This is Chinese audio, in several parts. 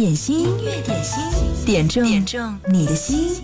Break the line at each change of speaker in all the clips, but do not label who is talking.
点心，音乐点心，点中点中你的心。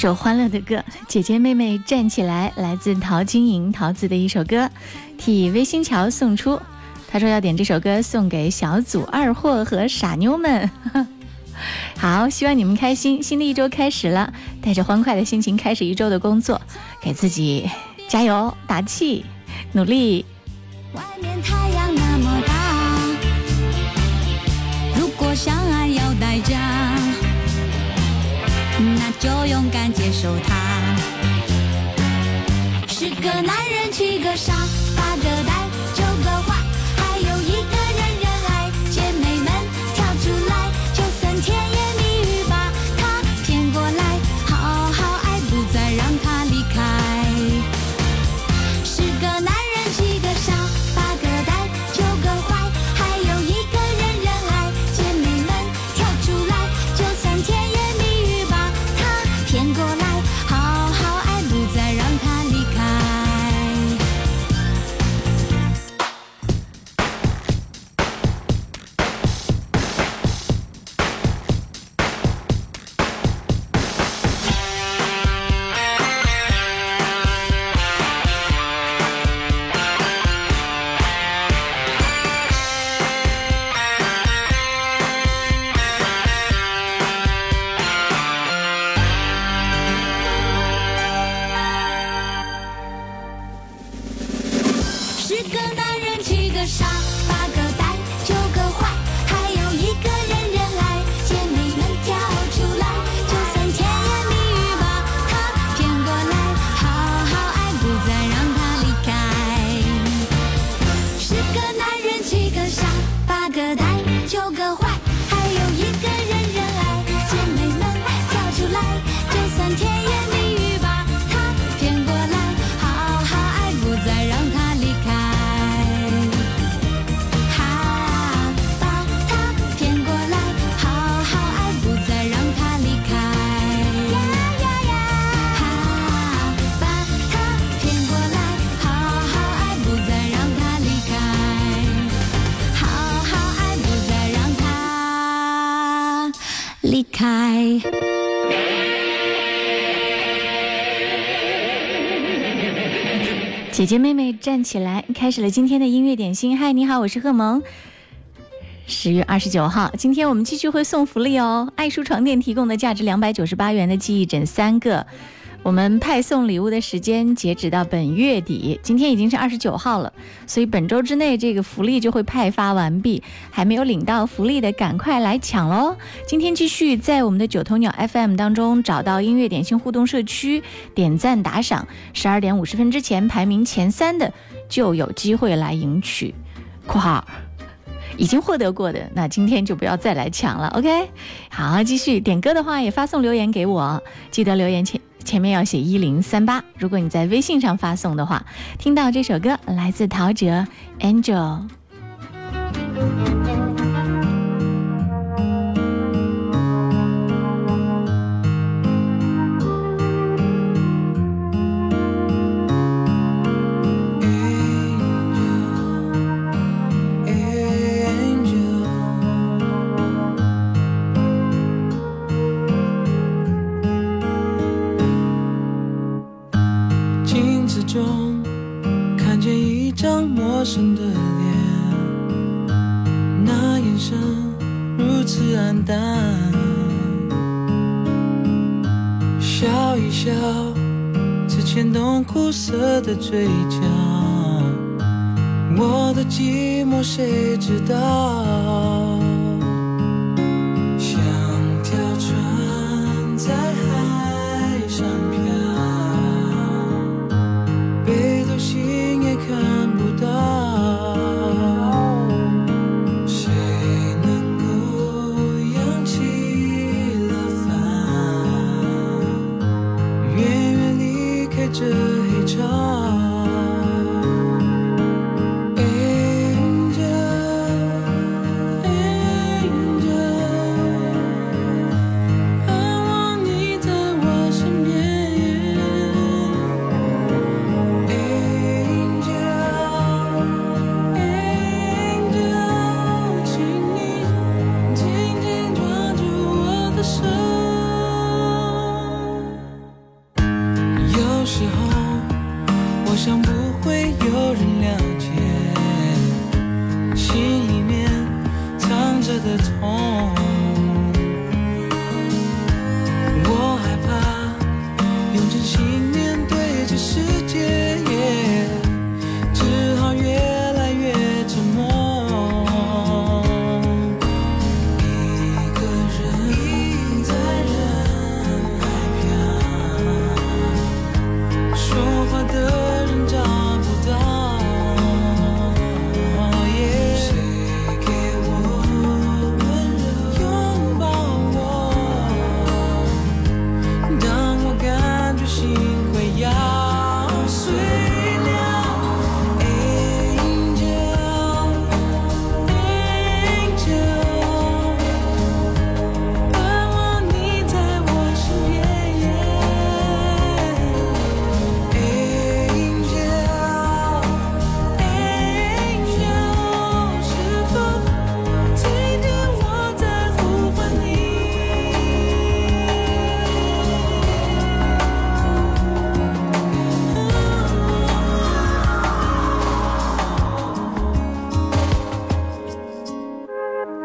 首欢乐的歌，姐姐妹妹站起来，来自陶晶莹桃子的一首歌，替微星桥送出。他说要点这首歌送给小组二货和傻妞们。好，希望你们开心。新的一周开始了，带着欢快的心情开始一周的工作，给自己加油打气，努力。
外面就勇敢接受它。十个男人七个傻，姐姐妹妹
站起来，开始了今天的音乐点心。嗨，你好，我是贺萌。十月二十九号，今天我们继续会送福利哦。爱舒床垫提供的价值两百九十八元的记忆枕三个，我们派送礼物的时间截止到本月底，今天已经是二十九号了，所以本周之内这个福利就会派发完毕。还没有领到福利的，赶快来抢喽！今天继续在我们的九头鸟 FM 当中找到音乐点心互动社区，点赞打赏，十二点五十分之前排名前三的就有机会来赢取（括号）。已经获得过的，那今天就不要再来抢了，OK？好，继续点歌的话也发送留言给我，记得留言前前面要写一零三八。如果你在微信上发送的话，听到这首歌来自陶喆《Angel》。
嘴角。我的寂寞谁知道？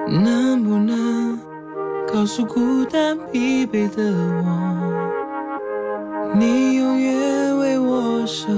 能不能告诉孤单疲惫的我，你永远为我守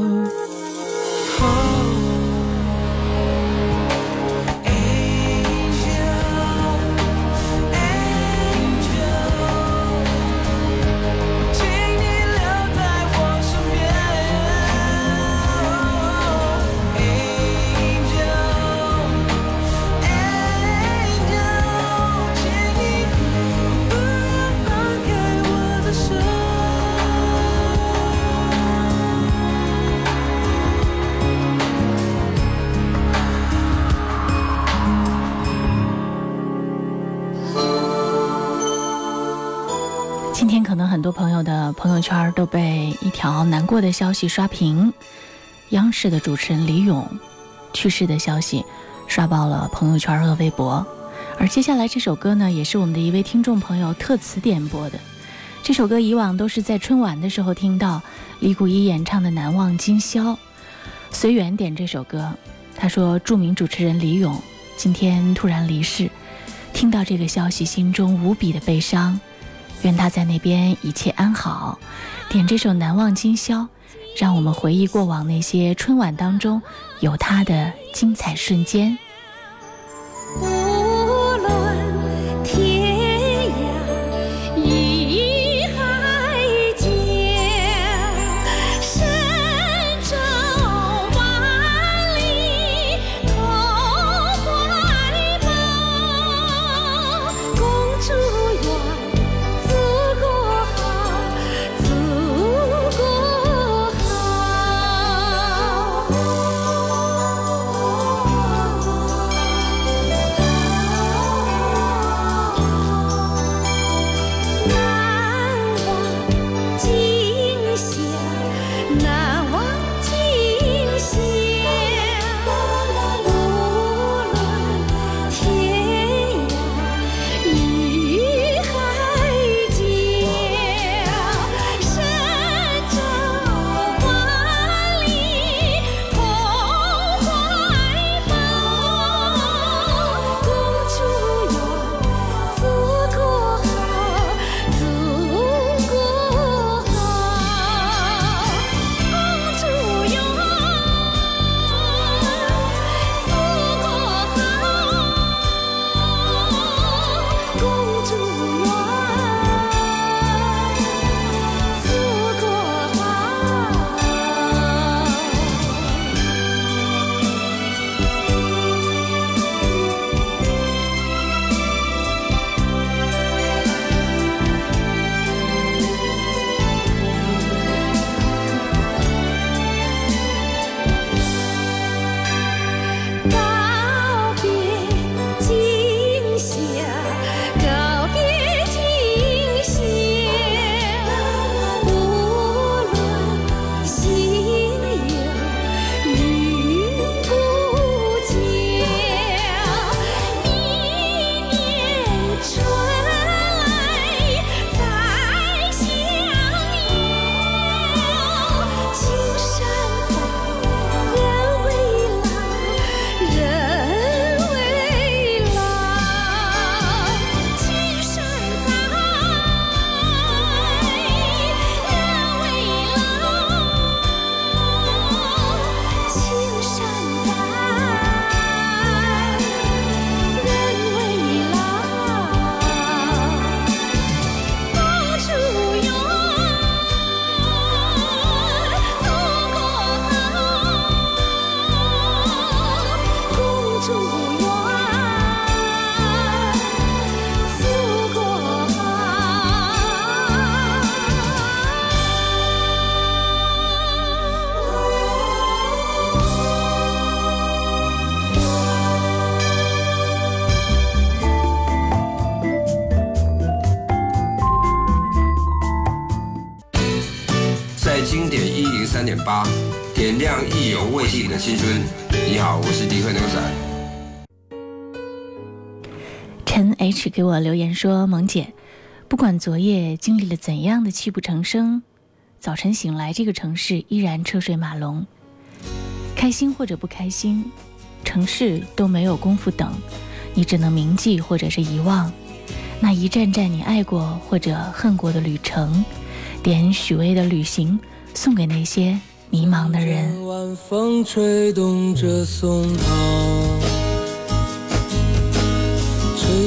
很多朋友的朋友圈都被一条难过的消息刷屏，央视的主持人李咏去世的消息刷爆了朋友圈和微博。而接下来这首歌呢，也是我们的一位听众朋友特此点播的。这首歌以往都是在春晚的时候听到李谷一演唱的《难忘今宵》。随缘点这首歌，他说著名主持人李咏今天突然离世，听到这个消息，心中无比的悲伤。愿他在那边一切安好。点这首《难忘今宵》，让我们回忆过往那些春晚当中有他的精彩瞬间。给我留言说：“萌姐，不管昨夜经历了怎样的泣不成声，早晨醒来，这个城市依然车水马龙。开心或者不开心，城市都没有功夫等，你只能铭记或者是遗忘那一站站你爱过或者恨过的旅程。点许巍的《旅行》，送给那些迷茫的人。
晚风吹动着松涛，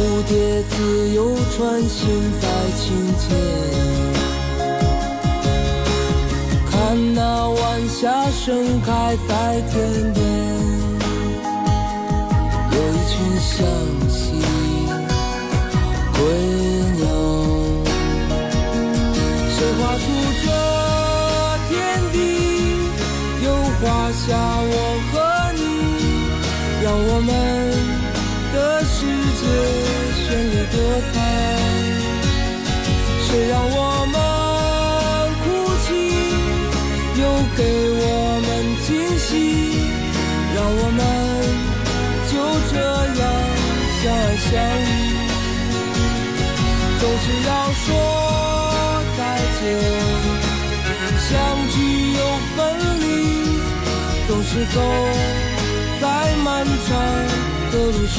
蝴蝶自由穿行在琴间。看那晚霞盛开在天边，有一群向西归鸟。谁画出这天地？又画下我和你，让我们界绚丽多彩。谁让我们哭泣？又给我们惊喜，让我们就这样相爱相依。总是要说再见，相聚又分离，总是走在漫长的路上。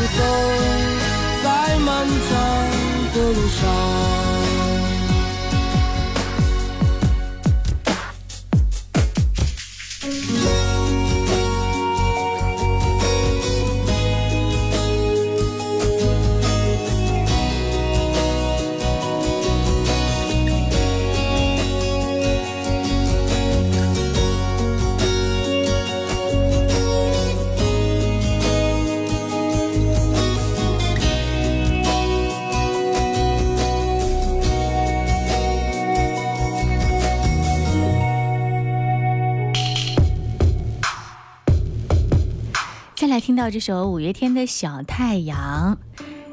是走在漫长的路上。
到这首五月天的小太阳，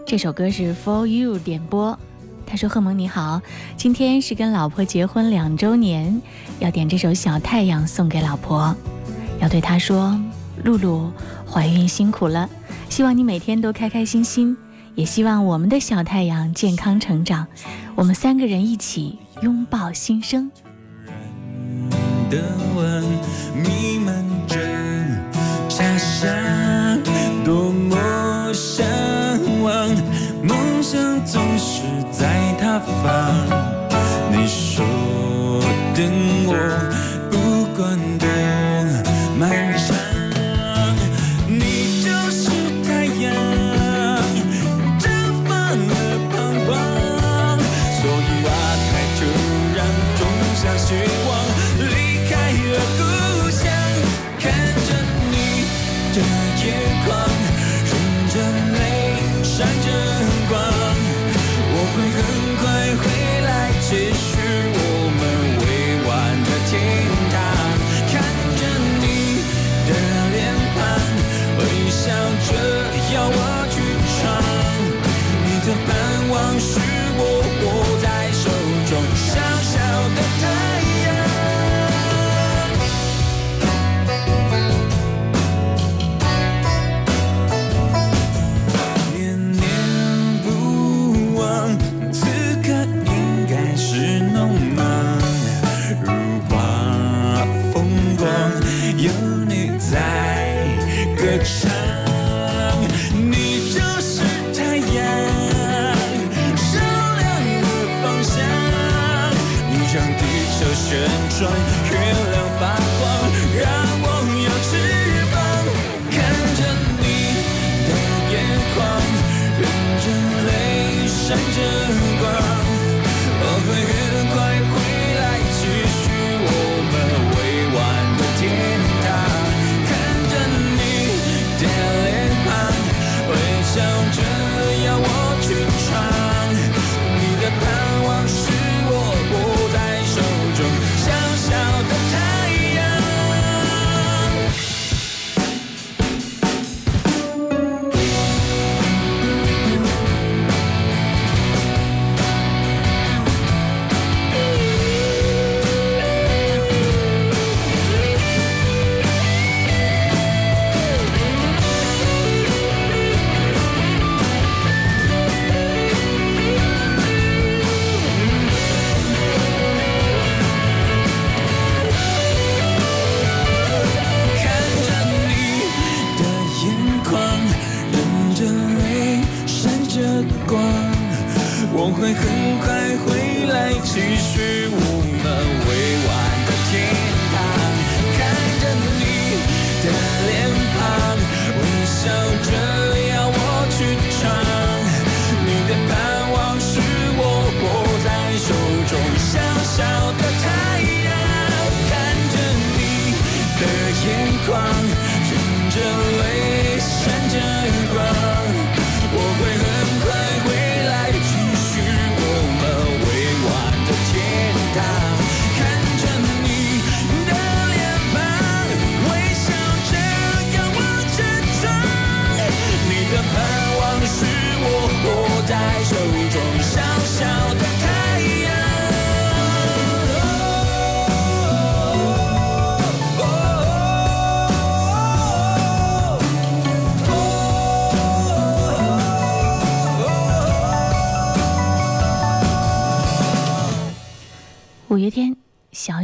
这首歌是 For You 点播。他说：“贺蒙你好，今天是跟老婆结婚两周年，要点这首小太阳送给老婆，要对她说，露露怀孕辛苦了，希望你每天都开开心心，也希望我们的小太阳健康成长，我们三个人一起拥抱新生。”
的吻弥漫着家乡，向往梦想总是在他方。你说等我旋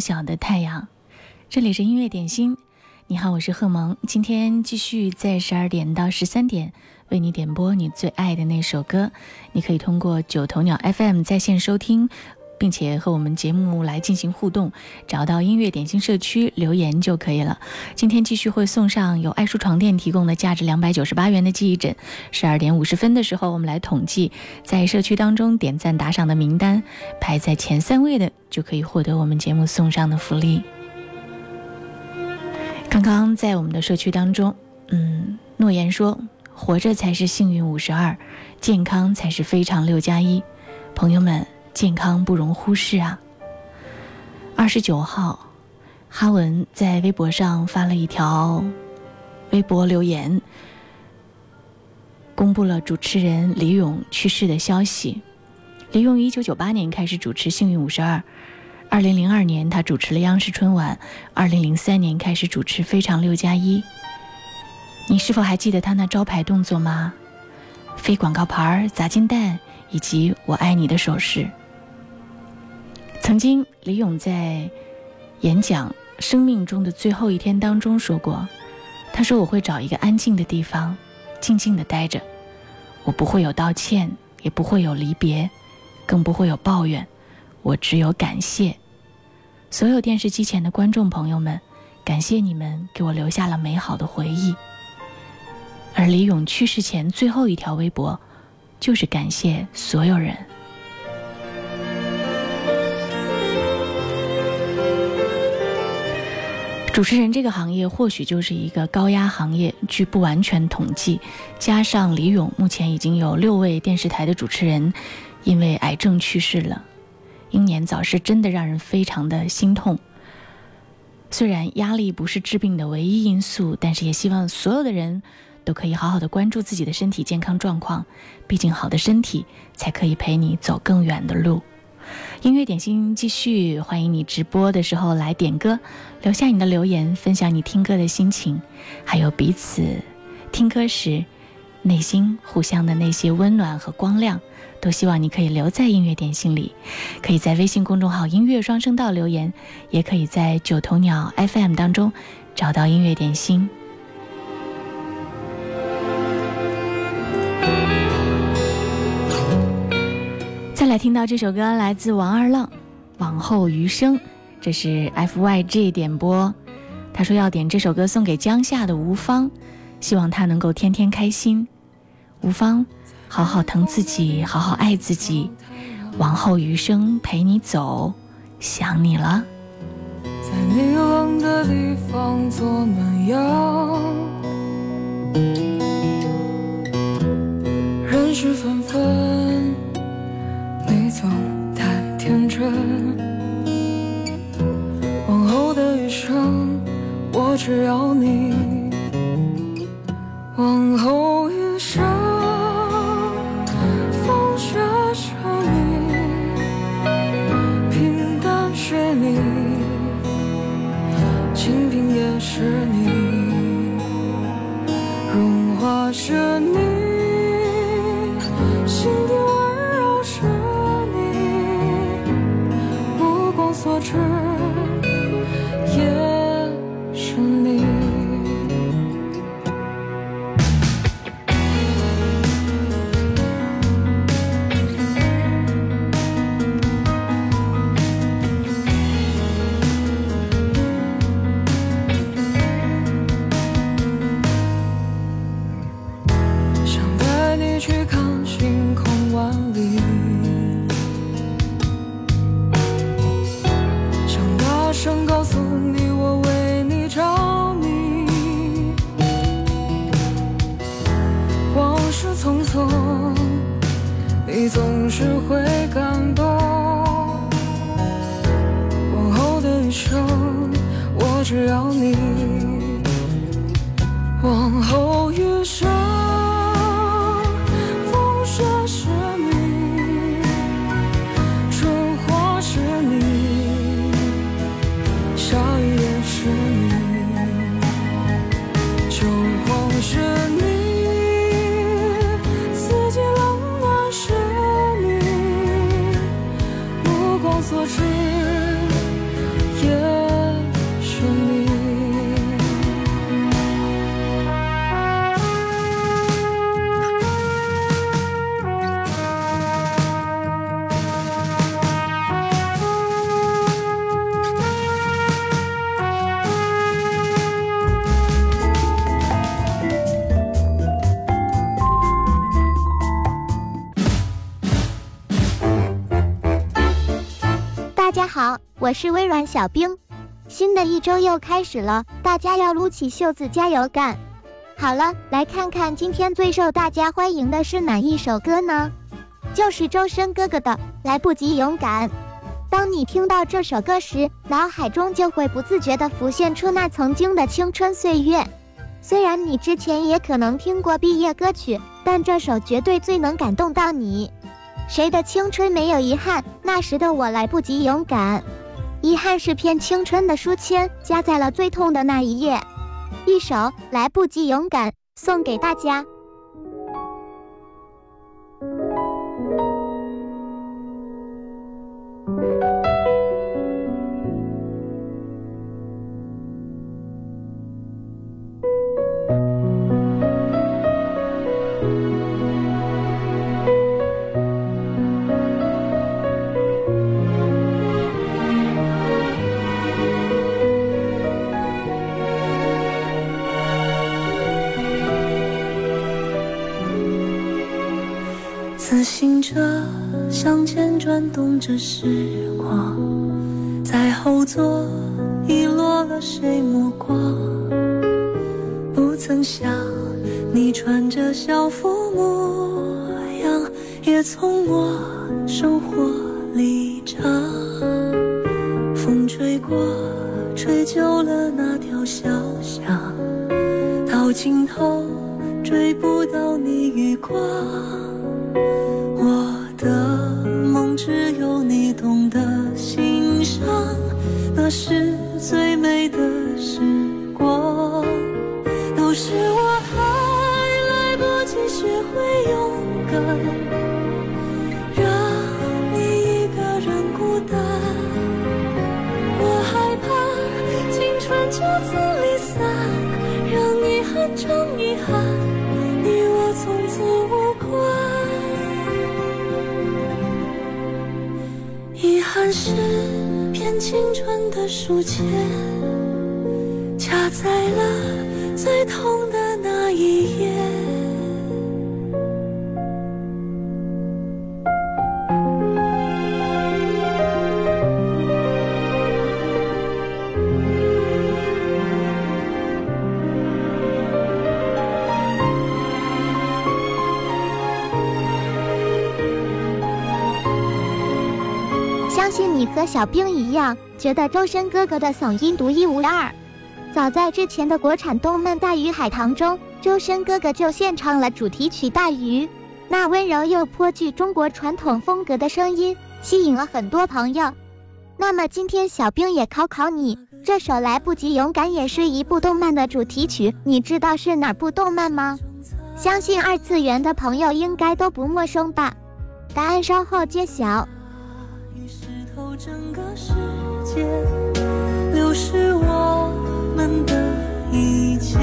小的太阳，
这里是音乐点心。你好，我是贺萌，今天继续在十二点到十三点为你点播你最爱的那首歌。你可以通过九头鸟 FM 在线收听，并且和我们节目来进行互动，找到音乐点心社区留言就可以了。今天继续会送上由爱舒床垫提供的价值两百九十八元的记忆枕。十二点五十分的时候，我们来统计在社区当中点赞打赏的名单，排在前三位的就可以获得我们节目送上的福利。刚刚在我们的社区当中，嗯，诺言说活着才是幸运五十二，健康才是非常六加一。朋友们，健康不容忽视啊！二十九号，哈文在微博上发了一条微博留言，公布了主持人李咏去世的消息。李咏一九九八年开始主持《幸运五十二》，二零零二年他主持了央视春晚，二零零三年开始主持《非常六加一》。你是否还记得他那招牌动作吗？飞广告牌、砸金蛋以及“我爱你”的手势。曾经，李咏在演讲生命中的最后一天当中说过：“他说我会找一个安静的地方，静静的待着，我不会有道歉，也不会有离别，更不会有抱怨，我只有感谢。”所有电视机前的观众朋友们，感谢你们给我留下了美好的回忆。而李咏去世前最后一条微博，就是感谢所有人。主持人这个行业或许就是一个高压行业，据不完全统计，加上李咏，目前已经有六位电视台的主持人因为癌症去世了。英年早逝真的让人非常的心痛。虽然压力不是治病的唯一因素，但是也希望所有的人都可以好好的关注自己的身体健康状况，毕竟好的身体才可以陪你走更远的路。音乐点心继续，欢迎你直播的时候来点歌，留下你的留言，分享你听歌的心情，还有彼此听歌时内心互相的那些温暖和光亮，都希望你可以留在音乐点心里。可以在微信公众号“音乐双声道”留言，也可以在九头鸟 FM 当中找到音乐点心。来听到这首歌，来自王二浪，《往后余生》，这是 FYG 点播。他说要点这首歌送给江夏的吴芳，希望他能够天天开心。吴芳，好好疼自己，好好爱自己，往后余生陪你走，想你了。
在你冷的地方做暖阳，人事纷纷，天真。往后的余生，我只要你。往后余生，风雪是你，平淡是你。清贫也是你，你总是会感动。往后的余生，我只要你。
我是微软小冰。新的一周又开始了，大家要撸起袖子加油干。好了，来看看今天最受大家欢迎的是哪一首歌呢？就是周深哥哥的《来不及勇敢》。当你听到这首歌时，脑海中就会不自觉地浮现出那曾经的青春岁月。虽然你之前也可能听过毕业歌曲，但这首绝对最能感动到你。谁的青春没有遗憾？那时的我来不及勇敢，遗憾是片青春的书签，夹在了最痛的那一页。一首《来不及勇敢》送给大家。
这是遗憾，你我从此无关。遗憾是片青春的书签，夹在了最痛的那一页。
小兵一样，觉得周深哥哥的嗓音独一无二。早在之前的国产动漫《大鱼海棠》中，周深哥哥就献唱了主题曲《大鱼》，那温柔又颇具中国传统风格的声音，吸引了很多朋友。那么今天小兵也考考你，这首《来不及勇敢》也是一部动漫的主题曲，你知道是哪部动漫吗？相信二次元的朋友应该都不陌生吧？答案稍后揭晓。
整个世界，流逝我们的一切，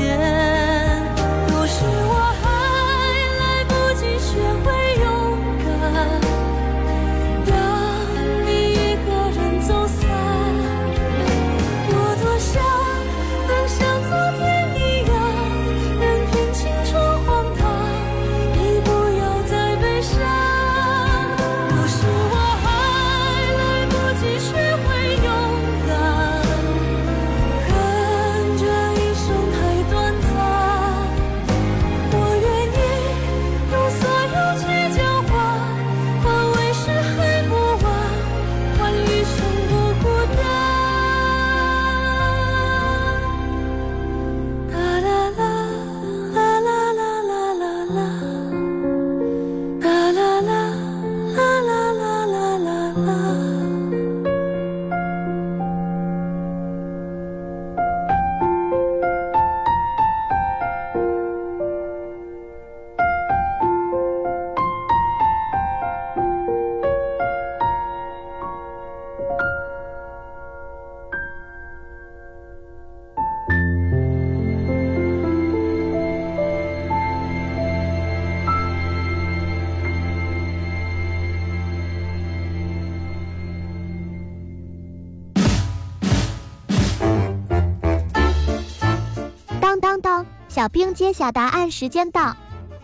小兵揭晓答案时间到。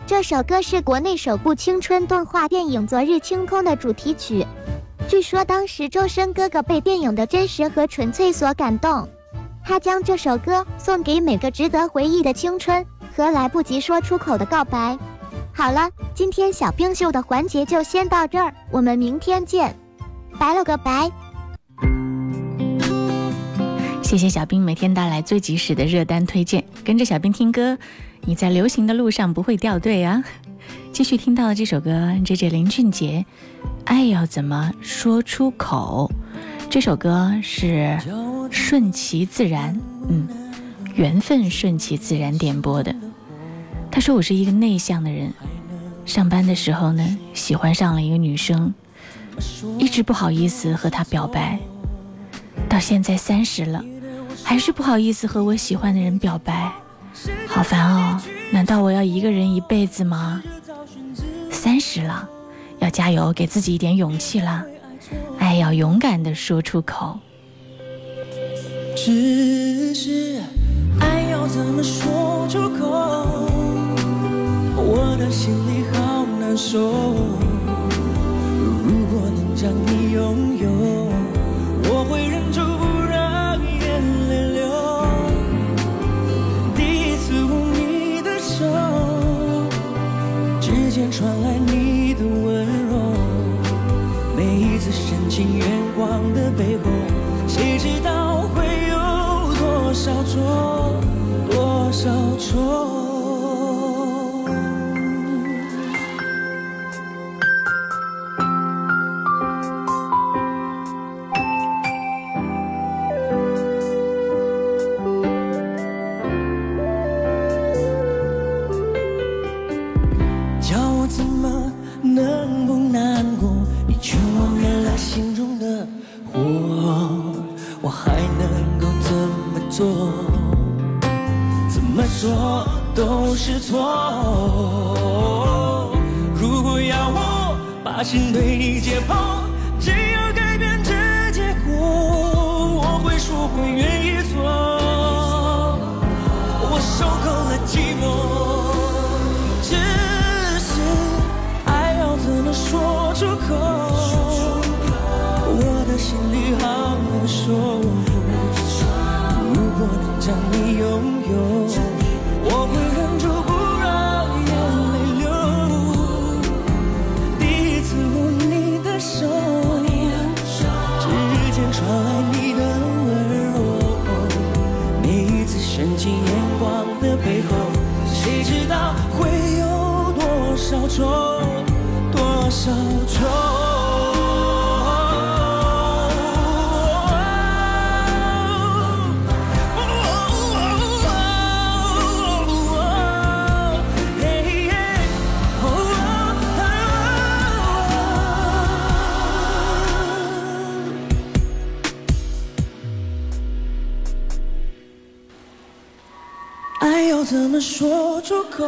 这首歌是国内首部青春动画电影《昨日清空》的主题曲。据说当时周深哥哥被电影的真实和纯粹所感动，他将这首歌送给每个值得回忆的青春和来不及说出口的告白。好了，今天小兵秀的环节就先到这儿，我们明天见，拜了个拜。
谢谢小兵每天带来最及时的热单推荐，跟着小兵听歌，你在流行的路上不会掉队啊！继续听到的这首歌，这这林俊杰，《爱要怎么说出口》。这首歌是顺其自然，嗯，缘分顺其自然点播的。他说我是一个内向的人，上班的时候呢，喜欢上了一个女生，一直不好意思和她表白，到现在三十了。还是不好意思和我喜欢的人表白，好烦哦！难道我要一个人一辈子吗？三十了，要加油，给自己一点勇气啦！爱要勇敢的说出口。
只是爱要怎么说出口？我的心里好难受。
如果能将你拥有，情眼光的背后，谁知道会有多少错，多少错。叫我怎么能不错都是错。如果要我把心对你解剖，只有改变这结果，我会说会愿意做。我受够了寂寞。只是爱要怎么说出口？我的心里好难受。如果能将你少错，多少错。嘿爱要怎么说出口？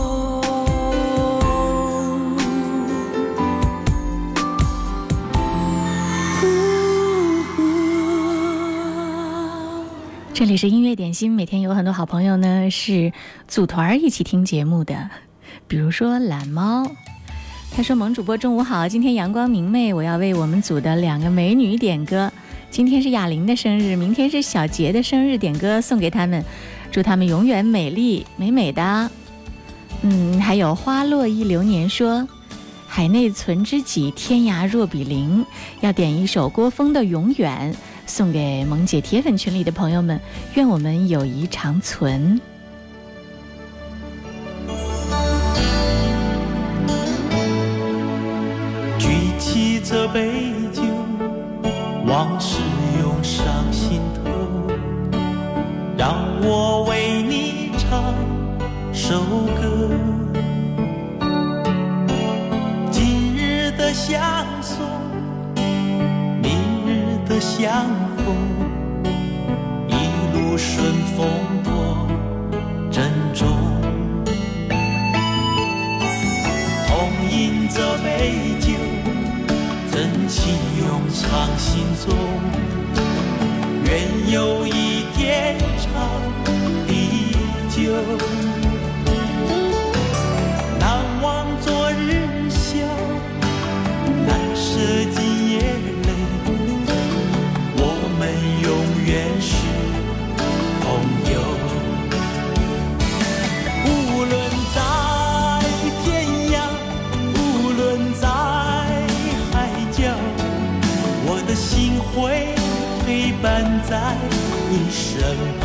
这里是音乐点心，每天有很多好朋友呢是组团一起听节目的，比如说懒猫，他说：“萌主播中午好，今天阳光明媚，我要为我们组的两个美女点歌。今天是哑铃的生日，明天是小杰的生日，点歌送给他们，祝他们永远美丽美美的。”嗯，还有花落一流年说。海内存知己，天涯若比邻。要点一首郭峰的《永远》，送给萌姐铁粉群里的朋友们，愿我们友谊长存。
举起这杯酒，往事涌上心头，让我为你唱首歌。今日的相，相逢，一路顺风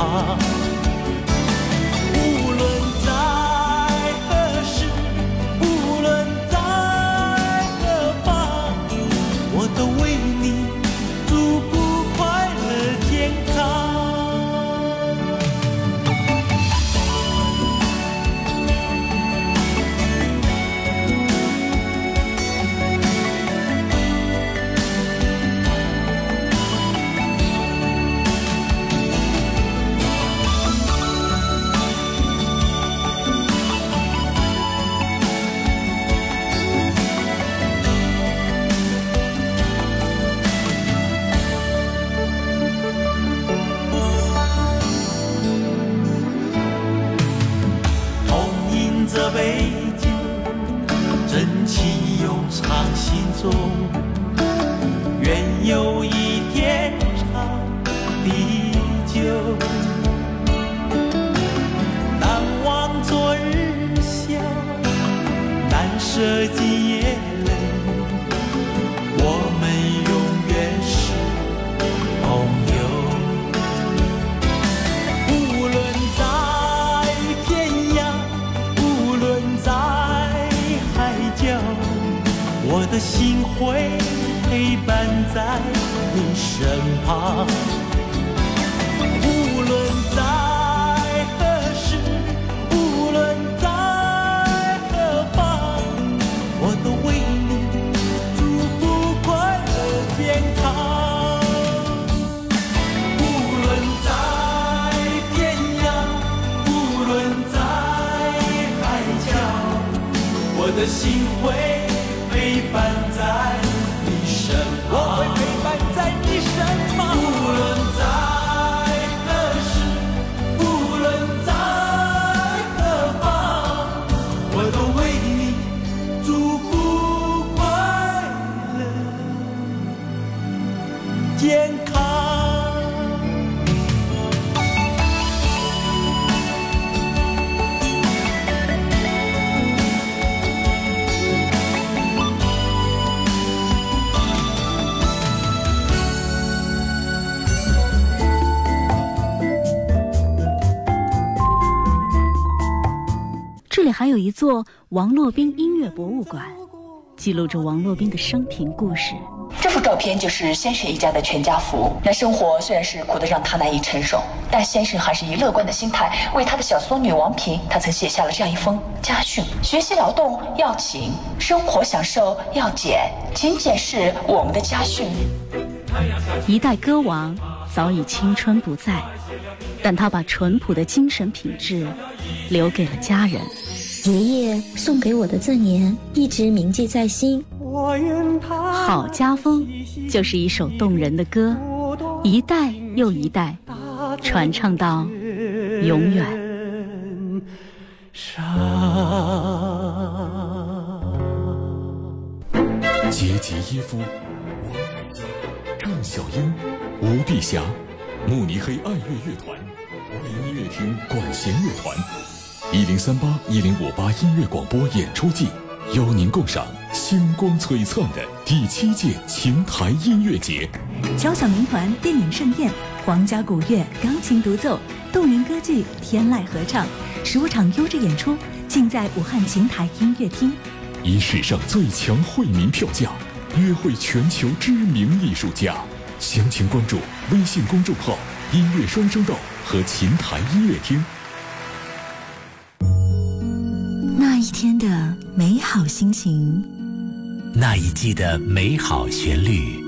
身心中。会陪伴在你身旁。无论在何时，无论在何方，我都为你祝福快乐健康。无论在天涯，无论在海角，我的心会
还有一座王洛宾音乐博物馆，记录着王洛宾的生平故事。
这幅照片就是先生一家的全家福。那生活虽然是苦得让他难以承受，但先生还是以乐观的心态为他的小孙女王平，他曾写下了这样一封家训：学习劳动要勤，生活享受要俭，勤俭是我们的家训。
一代歌王早已青春不在，但他把淳朴的精神品质留给了家人。
爷爷送给我的赠言一直铭记在心。
好家风就是一首动人的歌，一代又一代，传唱到永远。
杰吉耶夫、郑小英、吴碧霞、慕尼黑爱乐乐团、柏林音乐厅管弦乐团，一零三八一零五八音乐广播演出季，邀您共赏星光璀璨的第七届琴台音乐节。
交响民团电影盛宴，皇家古乐钢琴独奏，动人歌剧天籁合唱，十五场优质演出，尽在武汉琴台音乐厅。
以史上最强惠民票价，约会全球知名艺术家。详情关注微信公众号“音乐双声道”和琴台音乐厅。
天的美好心情，
那一季的美好旋律，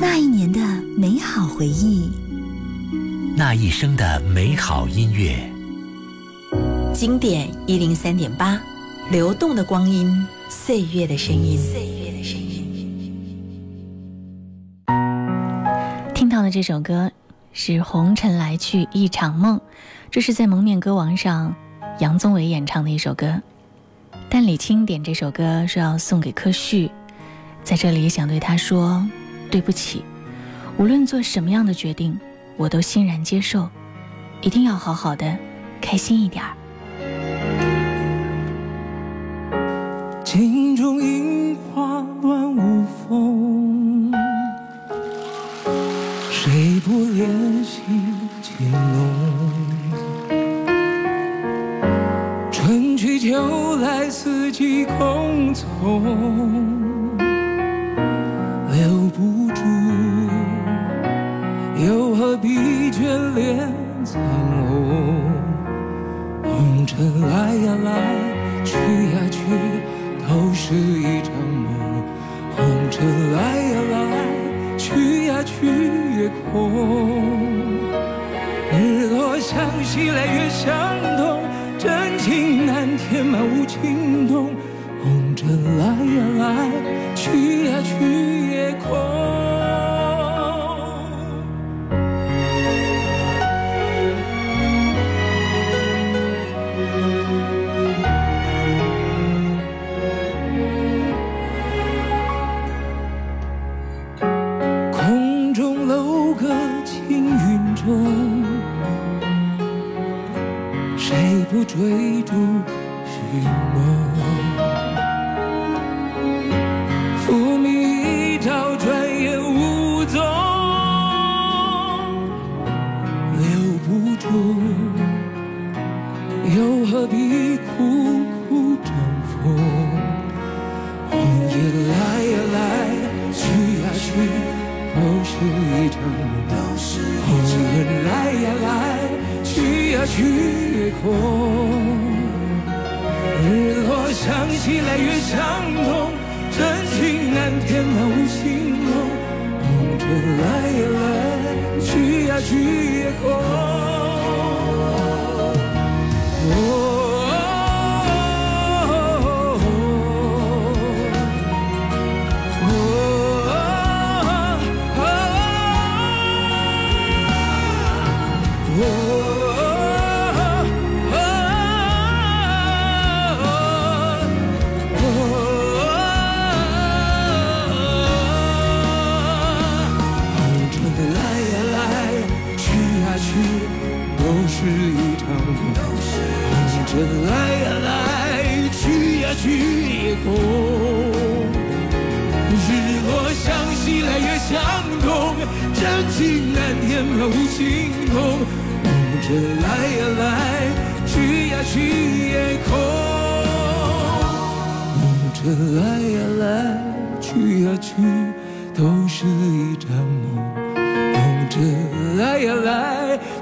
那一年的美好回忆，
那一生的美好音乐。
经典一零三点八，流动的光阴，岁月的声音。岁月的声音。
听到的这首歌是《红尘来去一场梦》，这是在《蒙面歌王》上杨宗纬演唱的一首歌。但李青点这首歌是要送给柯旭，在这里想对他说对不起。无论做什么样的决定，我都欣然接受，一定要好好的，开心一点儿。
镜中樱花乱舞风，谁不怜惜情浓？秋来，四季空从，留不住，又何必眷恋苍红？红尘来呀来，去呀去。都是一场梦，红尘来呀来，去呀去也空。日落向西来月向东，情难填满无情洞。红尘来呀来，去是一场梦。红尘来呀来，去呀去也空。日落向西来月向东，真情难填满无情痛。梦着来呀来，去呀去也空。梦着来呀来，去呀去，都是一场梦。梦着来呀来，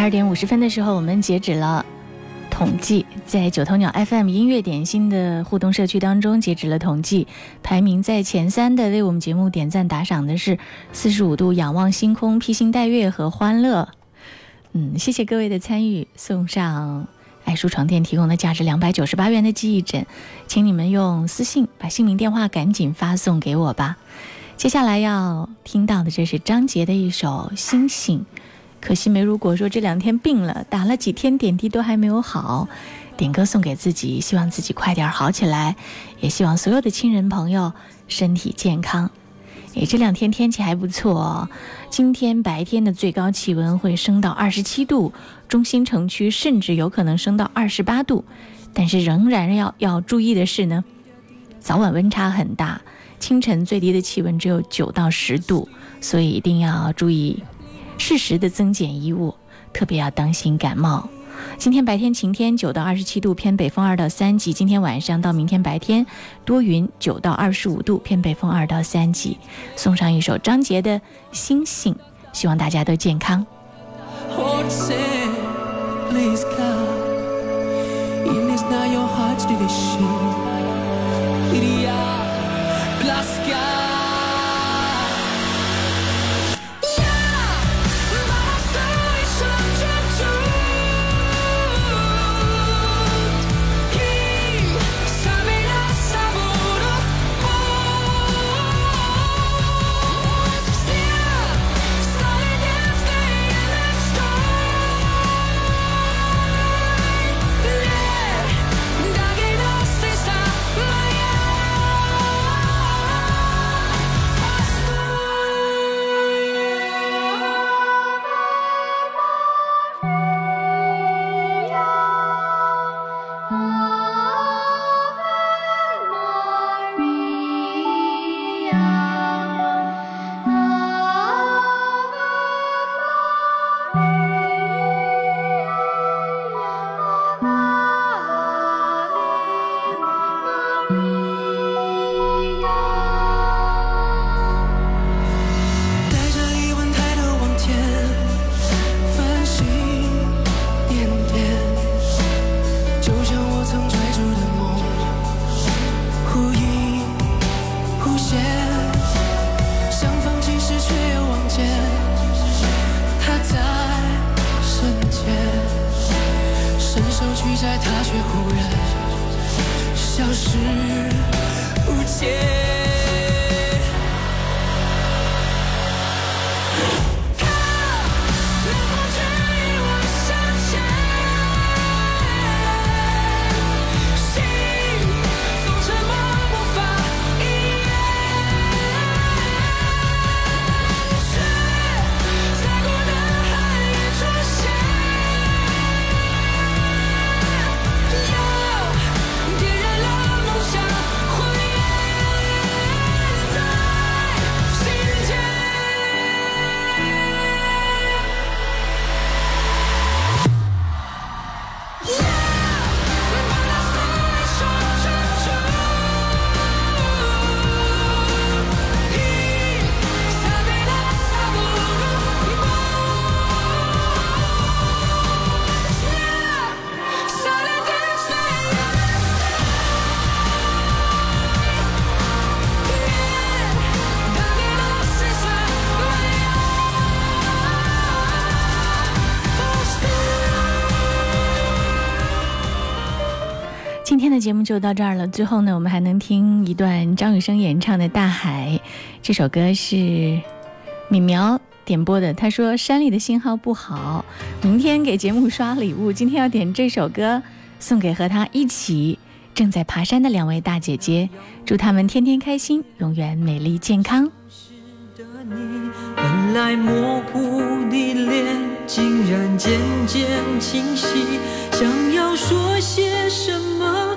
二点五十分的时候，我们截止了统计，在九头鸟 FM 音乐点心的互动社区当中，截止了统计，排名在前三的为我们节目点赞打赏的是四十五度仰望星空、披星戴月和欢乐。嗯，谢谢各位的参与，送上爱舒床垫提供的价值两百九十八元的记忆枕，请你们用私信把姓名、电话赶紧发送给我吧。接下来要听到的，这是张杰的一首《星星》。可惜梅如果说这两天病了，打了几天点滴都还没有好，点歌送给自己，希望自己快点好起来，也希望所有的亲人朋友身体健康。诶，这两天天气还不错哦，今天白天的最高气温会升到二十七度，中心城区甚至有可能升到二十八度，但是仍然要要注意的是呢，早晚温差很大，清晨最低的气温只有九到十度，所以一定要注意。适时的增减衣物，特别要当心感冒。今天白天晴天，九到二十七度，偏北风二到三级。今天晚上到明天白天多云，九到二十五度，偏北风二到三级。送上一首张杰的《星星》，希望大家都健康。节目就到这儿了。最后呢，我们还能听一段张雨生演唱的《大海》，这首歌是米苗点播的。他说山里的信号不好，明天给节目刷礼物，今天要点这首歌送给和他一起正在爬山的两位大姐姐，祝他们天天开心，永远美丽健康。
本来模糊的脸，竟然渐渐清晰。想要说些什么，